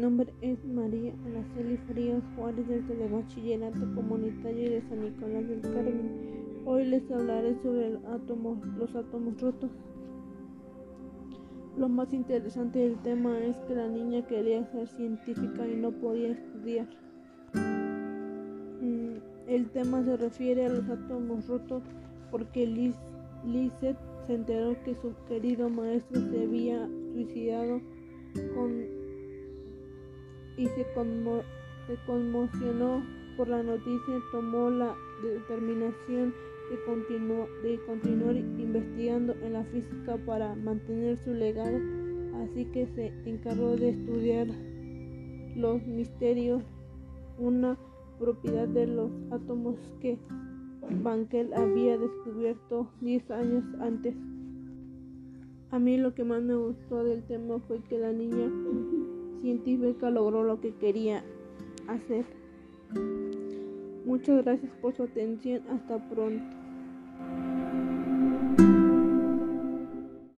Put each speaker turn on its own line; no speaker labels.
nombre es María Araceli Frías Juárez del Telebachillerato Comunitario de San Nicolás del Carmen. Hoy les hablaré sobre los átomos rotos. Lo más interesante del tema es que la niña quería ser científica y no podía estudiar. Mm, el tema se refiere a los átomos rotos porque Liz, Lizette se enteró que su querido maestro se había suicidado con y se, conmocionó por la noticia, tomó la determinación de, continuar investigando en la física para mantener su legado, así que se encargó de estudiar los misterios, una propiedad de los átomos que Bankel había descubierto 10 años antes. A mí lo que más me gustó del tema fue que la niña científica logró lo que quería hacer. Muchas gracias por su atención. Hasta pronto.